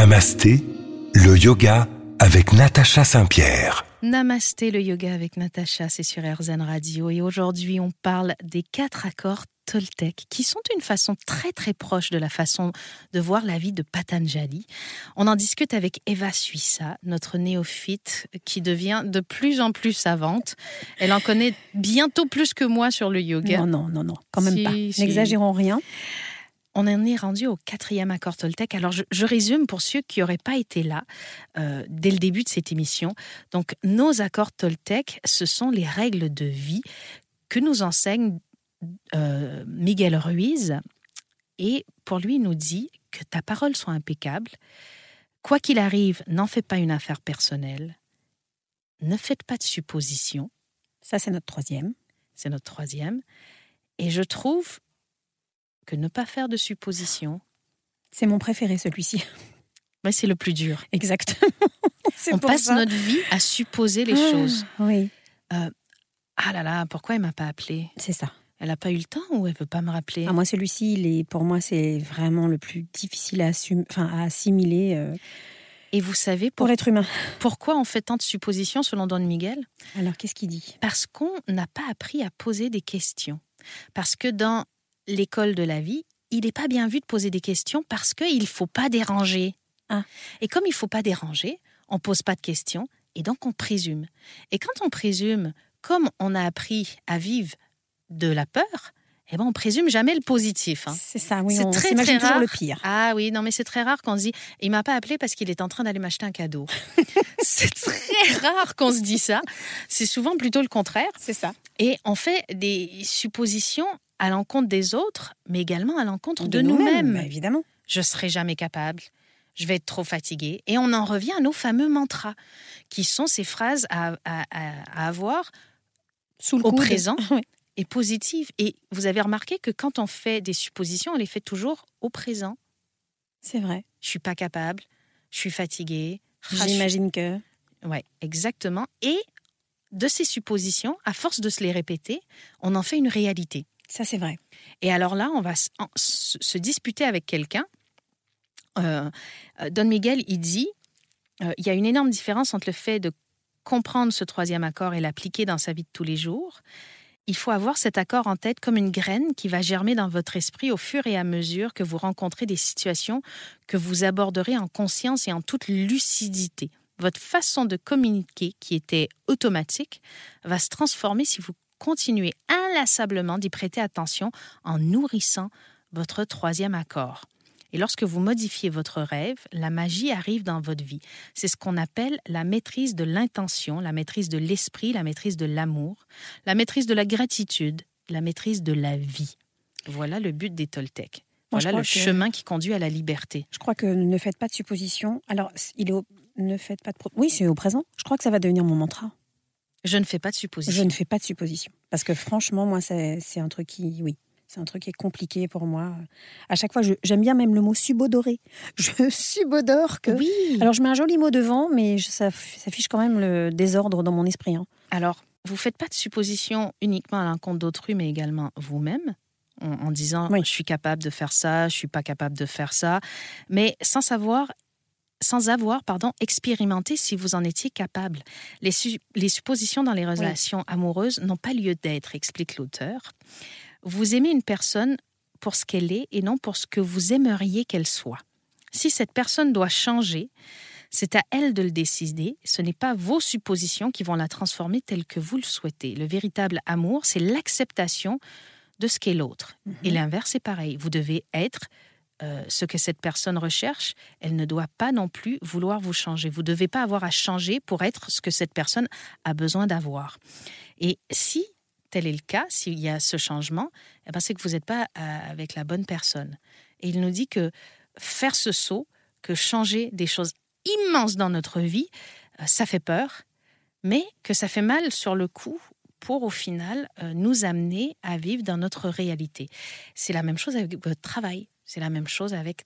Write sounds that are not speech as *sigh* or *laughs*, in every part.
Namasté, le yoga avec Natacha Saint-Pierre. Namasté, le yoga avec Natacha, c'est sur RZN Radio. Et aujourd'hui, on parle des quatre accords Toltec, qui sont une façon très très proche de la façon de voir la vie de Patanjali. On en discute avec Eva Suissa, notre néophyte, qui devient de plus en plus savante. Elle en connaît bientôt plus que moi sur le yoga. Non, non, non, non, quand même Si, pas. si. N'exagérons rien. On en est rendu au quatrième accord Toltec. Alors, je, je résume pour ceux qui n'auraient pas été là euh, dès le début de cette émission. Donc, nos accords Toltec, ce sont les règles de vie que nous enseigne euh, Miguel Ruiz. Et pour lui, il nous dit que ta parole soit impeccable. Quoi qu'il arrive, n'en fais pas une affaire personnelle. Ne faites pas de suppositions. Ça, c'est notre troisième. C'est notre troisième. Et je trouve que ne pas faire de suppositions, C'est mon préféré, celui-ci. mais c'est le plus dur. Exactement. *laughs* On passe ça. notre vie à supposer les Ah, choses. Oui, Ah là là, pourquoi elle m'a pas appelé? C'est ça. Elle n'a pas eu le temps ou elle veut pas me rappeler? Ah, moi, celui-ci, il est, pour moi, c'est vraiment le plus difficile à, assum- enfin, à assimiler euh, Et vous savez pour pour- l'être humain. pourquoi on fait tant de suppositions selon Don Miguel? Alors, qu'est-ce qu'il dit? Parce qu'on n'a pas appris à poser des questions. Parce que dans l'école de la vie, il n'est pas bien vu de poser des questions parce qu'il ne faut pas déranger. Ah. Et comme il ne faut pas déranger, on ne pose pas de questions et donc on présume. Et quand on présume, comme on a appris à vivre de la peur, eh ben on présume jamais le positif. hein. C'est ça, oui, C'est on très, très toujours rare. le pire. Ah oui, non mais c'est très rare qu'on se dit il m'a pas appelé parce qu'il est en train d'aller m'acheter un cadeau. *laughs* c'est très rare qu'on se dit ça. C'est souvent plutôt le contraire. C'est ça. Et on fait des suppositions à l'encontre des autres, mais également à l'encontre de, nous-mêmes. bah, évidemment. Je serai jamais capable. Je vais être trop fatiguée. Et on en revient à nos fameux mantras, qui sont ces phrases à, à- à- à avoir Sous le au coude. présent *laughs* Oui. et positives. Et vous avez remarqué que quand on fait des suppositions, on les fait toujours au présent. C'est vrai. Je suis pas capable. Je suis suis- J'imagine que. Ouais, exactement. Et de ces suppositions, à force de se les répéter, on en fait une réalité. Ça, c'est vrai. Et alors là, on va se disputer avec quelqu'un. Euh, euh, Don Miguel, il dit, euh, il y a une énorme différence entre le fait de comprendre ce troisième accord et l'appliquer dans sa vie de tous les jours. Il faut avoir cet accord en tête comme une graine qui va germer dans votre esprit au fur et à mesure que vous rencontrez des situations que vous aborderez en conscience et en toute lucidité. Votre façon de communiquer, qui était automatique, va se transformer si vous continuez inlassablement d'y prêter attention en nourrissant votre troisième accord. Et lorsque vous modifiez votre rêve, la magie arrive dans votre vie. C'est ce qu'on appelle la maîtrise de l'intention, la maîtrise de l'esprit, la maîtrise de l'amour, la maîtrise de la gratitude, la maîtrise de la vie. Voilà le but des Toltecs. Moi, Voilà le que- chemin qui conduit à la liberté. Je crois que ne faites pas de suppositions. Alors, il est au- ne faites pas de. Oui, c'est au présent. Je crois que ça va devenir mon mantra. Je ne fais pas de Je suppositions. ne fais pas de suppositions. Parce que franchement, moi, c'est un truc qui. Oui. C'est un truc qui est compliqué pour moi. À chaque fois, je- j'aime bien même le mot subodorer. *laughs* Je subodore que. Oui. Alors, je mets un joli mot devant, mais je- ça, ça fiche quand même le désordre dans mon esprit. hein. Alors, vous faites pas de suppositions uniquement à l'encontre d'autrui, mais également vous-même, en, en disant Oui. je suis capable de faire ça, je suis pas capable de faire ça, mais sans savoir, sans avoir, pardon, expérimenté si vous en étiez capable. Les, su- les suppositions dans les relations amoureuses n'ont pas lieu d'être, explique l'auteur. Vous aimez une personne pour ce qu'elle est et non pour ce que vous aimeriez qu'elle soit. Si cette personne doit changer, c'est à elle de le décider. Ce n'est pas vos suppositions qui vont la transformer telle que vous le souhaitez. Le véritable amour, c'est l'acceptation de ce qu'est l'autre. Et l'inverse est pareil. Vous devez être euh, ce que cette personne recherche. Elle ne doit pas non plus vouloir vous changer. Vous ne devez pas avoir à changer pour être ce que cette personne a besoin d'avoir. Et si tel est le cas, s'il y a ce changement, eh ben, c'est que vous n'êtes pas euh, avec la bonne personne. Et il nous dit que faire ce saut, que changer des choses immenses dans notre vie, euh, ça fait peur, mais que ça fait mal sur le coup pour au final nous amener à vivre dans notre réalité. C'est la même chose avec votre travail, c'est la même chose avec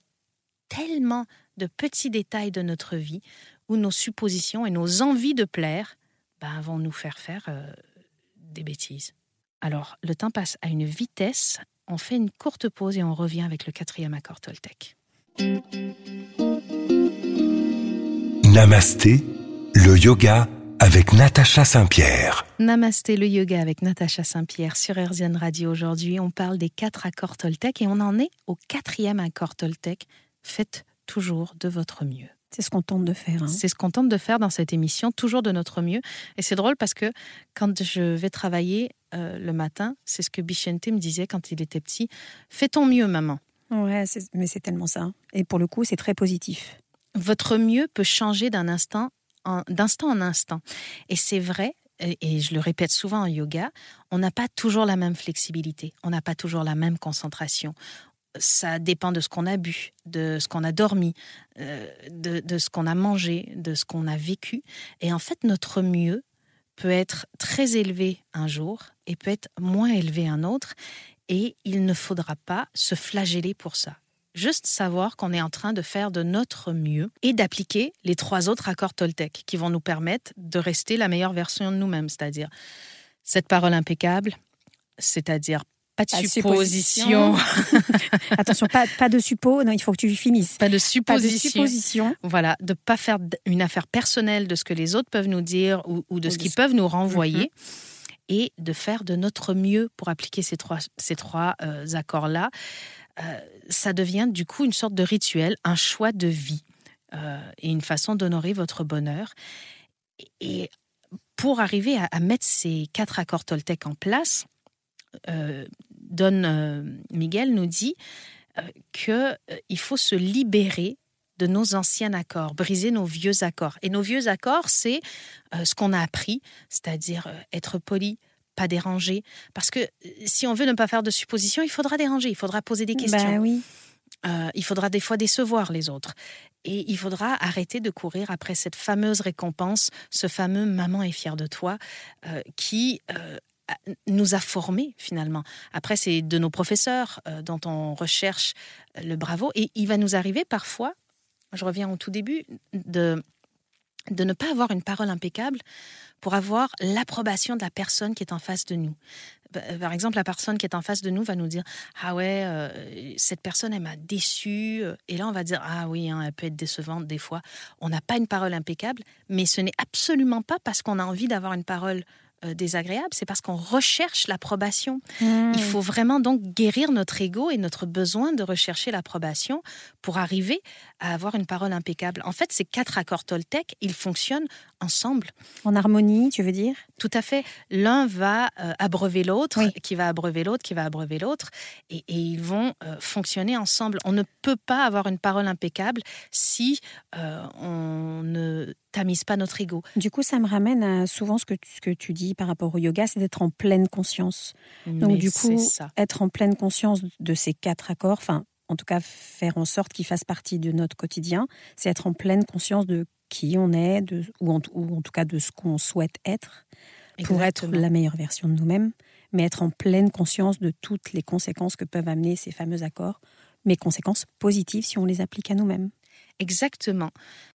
tellement de petits détails de notre vie où nos suppositions et nos envies de plaire ben, vont nous faire faire euh, des bêtises. Alors, le temps passe à une vitesse. On fait une courte pause et on revient avec le quatrième accord Toltec. Namasté, le yoga avec Natacha Saint-Pierre. Namasté, le yoga avec Natacha Saint-Pierre sur RZN Radio. Aujourd'hui, on parle des quatre accords Toltec et on en est au quatrième accord Toltec. Faites toujours de votre mieux. C'est ce qu'on tente de faire. hein. C'est ce qu'on tente de faire dans cette émission, toujours de notre mieux. Et c'est drôle parce que quand je vais travailler euh, le matin, c'est ce que Bichente me disait quand il était petit. Fais ton mieux, maman. Ouais, mais c'est tellement ça. Et pour le coup, c'est très positif. Votre mieux peut changer d'un instant d'instant en instant. Et c'est vrai, et et je le répète souvent en yoga, on n'a pas toujours la même flexibilité, on n'a pas toujours la même concentration. Ça dépend de ce qu'on a bu, de ce qu'on a dormi, euh, de ce qu'on a mangé, de ce qu'on a vécu. Et en fait, notre mieux peut être très élevé un jour et peut être moins élevé un autre. Et il ne faudra pas se flageller pour ça. Juste savoir qu'on est en train de faire de notre mieux et d'appliquer les trois autres accords Toltec qui vont nous permettre de rester la meilleure version de nous-mêmes, c'est-à-dire cette parole impeccable, c'est-à-dire pas de Pas de supposition, *laughs* Attention, pas, pas de suppo. Non, il faut que tu finisses. pas de Pas de supposition. supposition. Voilà, de pas faire une affaire personnelle de ce que les autres peuvent nous dire ou, ou de Ou ce qu'ils peuvent nous renvoyer Mhm. et de faire de notre mieux pour appliquer ces trois, ces trois euh, accords-là. Euh, ça devient du coup une sorte de rituel, un choix de vie euh, et une façon d'honorer votre bonheur. Et pour arriver à, mettre ces quatre accords Toltec en place, euh, Don euh, Miguel nous dit qu'il faut se libérer de nos anciens accords, briser nos vieux accords. Et nos vieux accords, c'est ce qu'on a appris, c'est-à-dire être poli, pas déranger. Parce que euh, si on veut ne pas faire de suppositions, il faudra déranger, il faudra poser des questions. Bah oui. Euh, il faudra des fois décevoir les autres. Et il faudra arrêter de courir après cette fameuse récompense, ce fameux maman est fière de toi, euh, qui euh, nous a formés finalement. Après, c'est de nos professeurs dont on recherche le bravo. Et il va nous arriver parfois, je reviens au tout début, de, de ne pas avoir une parole impeccable pour avoir l'approbation de la personne qui est en face de nous. Par exemple, la personne qui est en face de nous va nous dire Ah ouais, euh, cette personne, elle m'a déçu. Et là, on va dire Ah oui, hein, elle peut être décevante des fois. On n'a pas une parole impeccable, mais ce n'est absolument pas parce qu'on a envie d'avoir une parole euh, désagréable, c'est parce qu'on recherche l'approbation. Mmh. Il faut vraiment donc guérir notre ego et notre besoin de rechercher l'approbation pour arriver à avoir une parole impeccable. En fait, ces quatre accords Toltec, ils fonctionnent ensemble. En harmonie, tu veux dire? Tout à fait. L'un va euh, abreuver l'autre, Oui. qui va abreuver l'autre, qui va abreuver l'autre, et, et ils vont euh, fonctionner ensemble. On ne peut pas avoir une parole impeccable si euh, on ne tamise pas notre ego. Du coup, ça me ramène à souvent ce que tu, ce que tu dis par rapport au yoga, c'est d'être en pleine conscience. Donc Mais du coup, ça. être en pleine conscience de ces quatre accords, enfin, en tout cas, faire en sorte qu'ils fassent partie de notre quotidien, c'est être en pleine conscience de qui on est, de, ou, en, ou en tout cas de ce qu'on souhaite être, pour être la meilleure version de nous-mêmes, mais être en pleine conscience de toutes les conséquences que peuvent amener ces fameux accords, mais conséquences positives si on les applique à nous-mêmes. Exactement.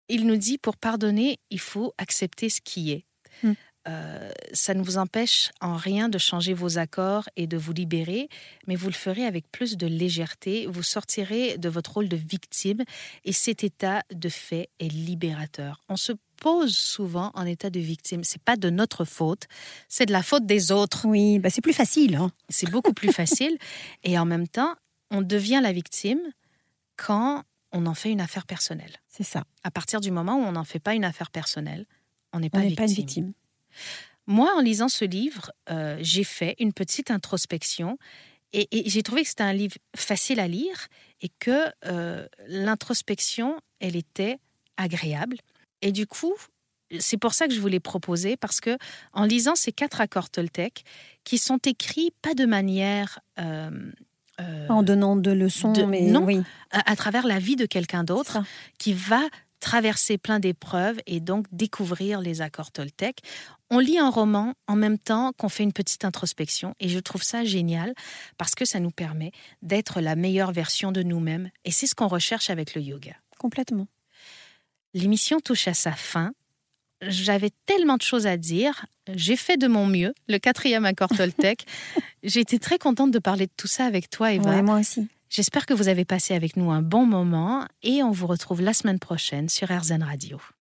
Il nous dit pour pardonner, il faut accepter ce qui est. Hmm. Euh, ça ne vous empêche en rien de changer vos accords et de vous libérer, mais vous le ferez avec plus de légèreté. Vous sortirez de votre rôle de victime et cet état de fait est libérateur. On se pose souvent en état de victime. C'est pas de notre faute, c'est de la faute des autres. Oui, bah c'est plus facile. Hein. C'est beaucoup plus facile *laughs* et en même temps, on devient la victime quand on en fait une affaire personnelle. C'est ça. À partir du moment où on n'en fait pas une affaire personnelle, on n'est pas, pas une victime. Moi, en lisant ce livre, euh, j'ai fait une petite introspection et, et j'ai trouvé que c'était un livre facile à lire et que euh, l'introspection, elle était agréable. Et du coup, c'est pour ça que je voulais proposer parce que en lisant ces quatre accords Toltec, qui sont écrits pas de manière euh, euh, En donnant de leçons, de- mais non. oui. à, à travers la vie de quelqu'un d'autre, qui va traverser plein d'épreuves et donc découvrir les accords Toltec. On lit un roman en même temps qu'on fait une petite introspection et je trouve ça génial parce que ça nous permet d'être la meilleure version de nous-mêmes et c'est ce qu'on recherche avec le yoga. Complètement. L'émission touche à sa fin. J'avais tellement de choses à dire. J'ai fait de mon mieux, le quatrième accord Toltec. *laughs* J'ai été très contente de parler de tout ça avec toi, Eva. Ouais, moi aussi. J'espère que vous avez passé avec nous un bon moment et on vous retrouve la semaine prochaine sur RZN Radio.